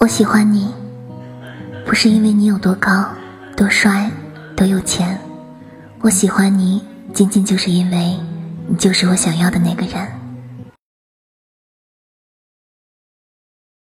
我喜欢你不是因为你有多高多帅多有钱。我喜欢你仅仅就是因为你就是我想要的那个人。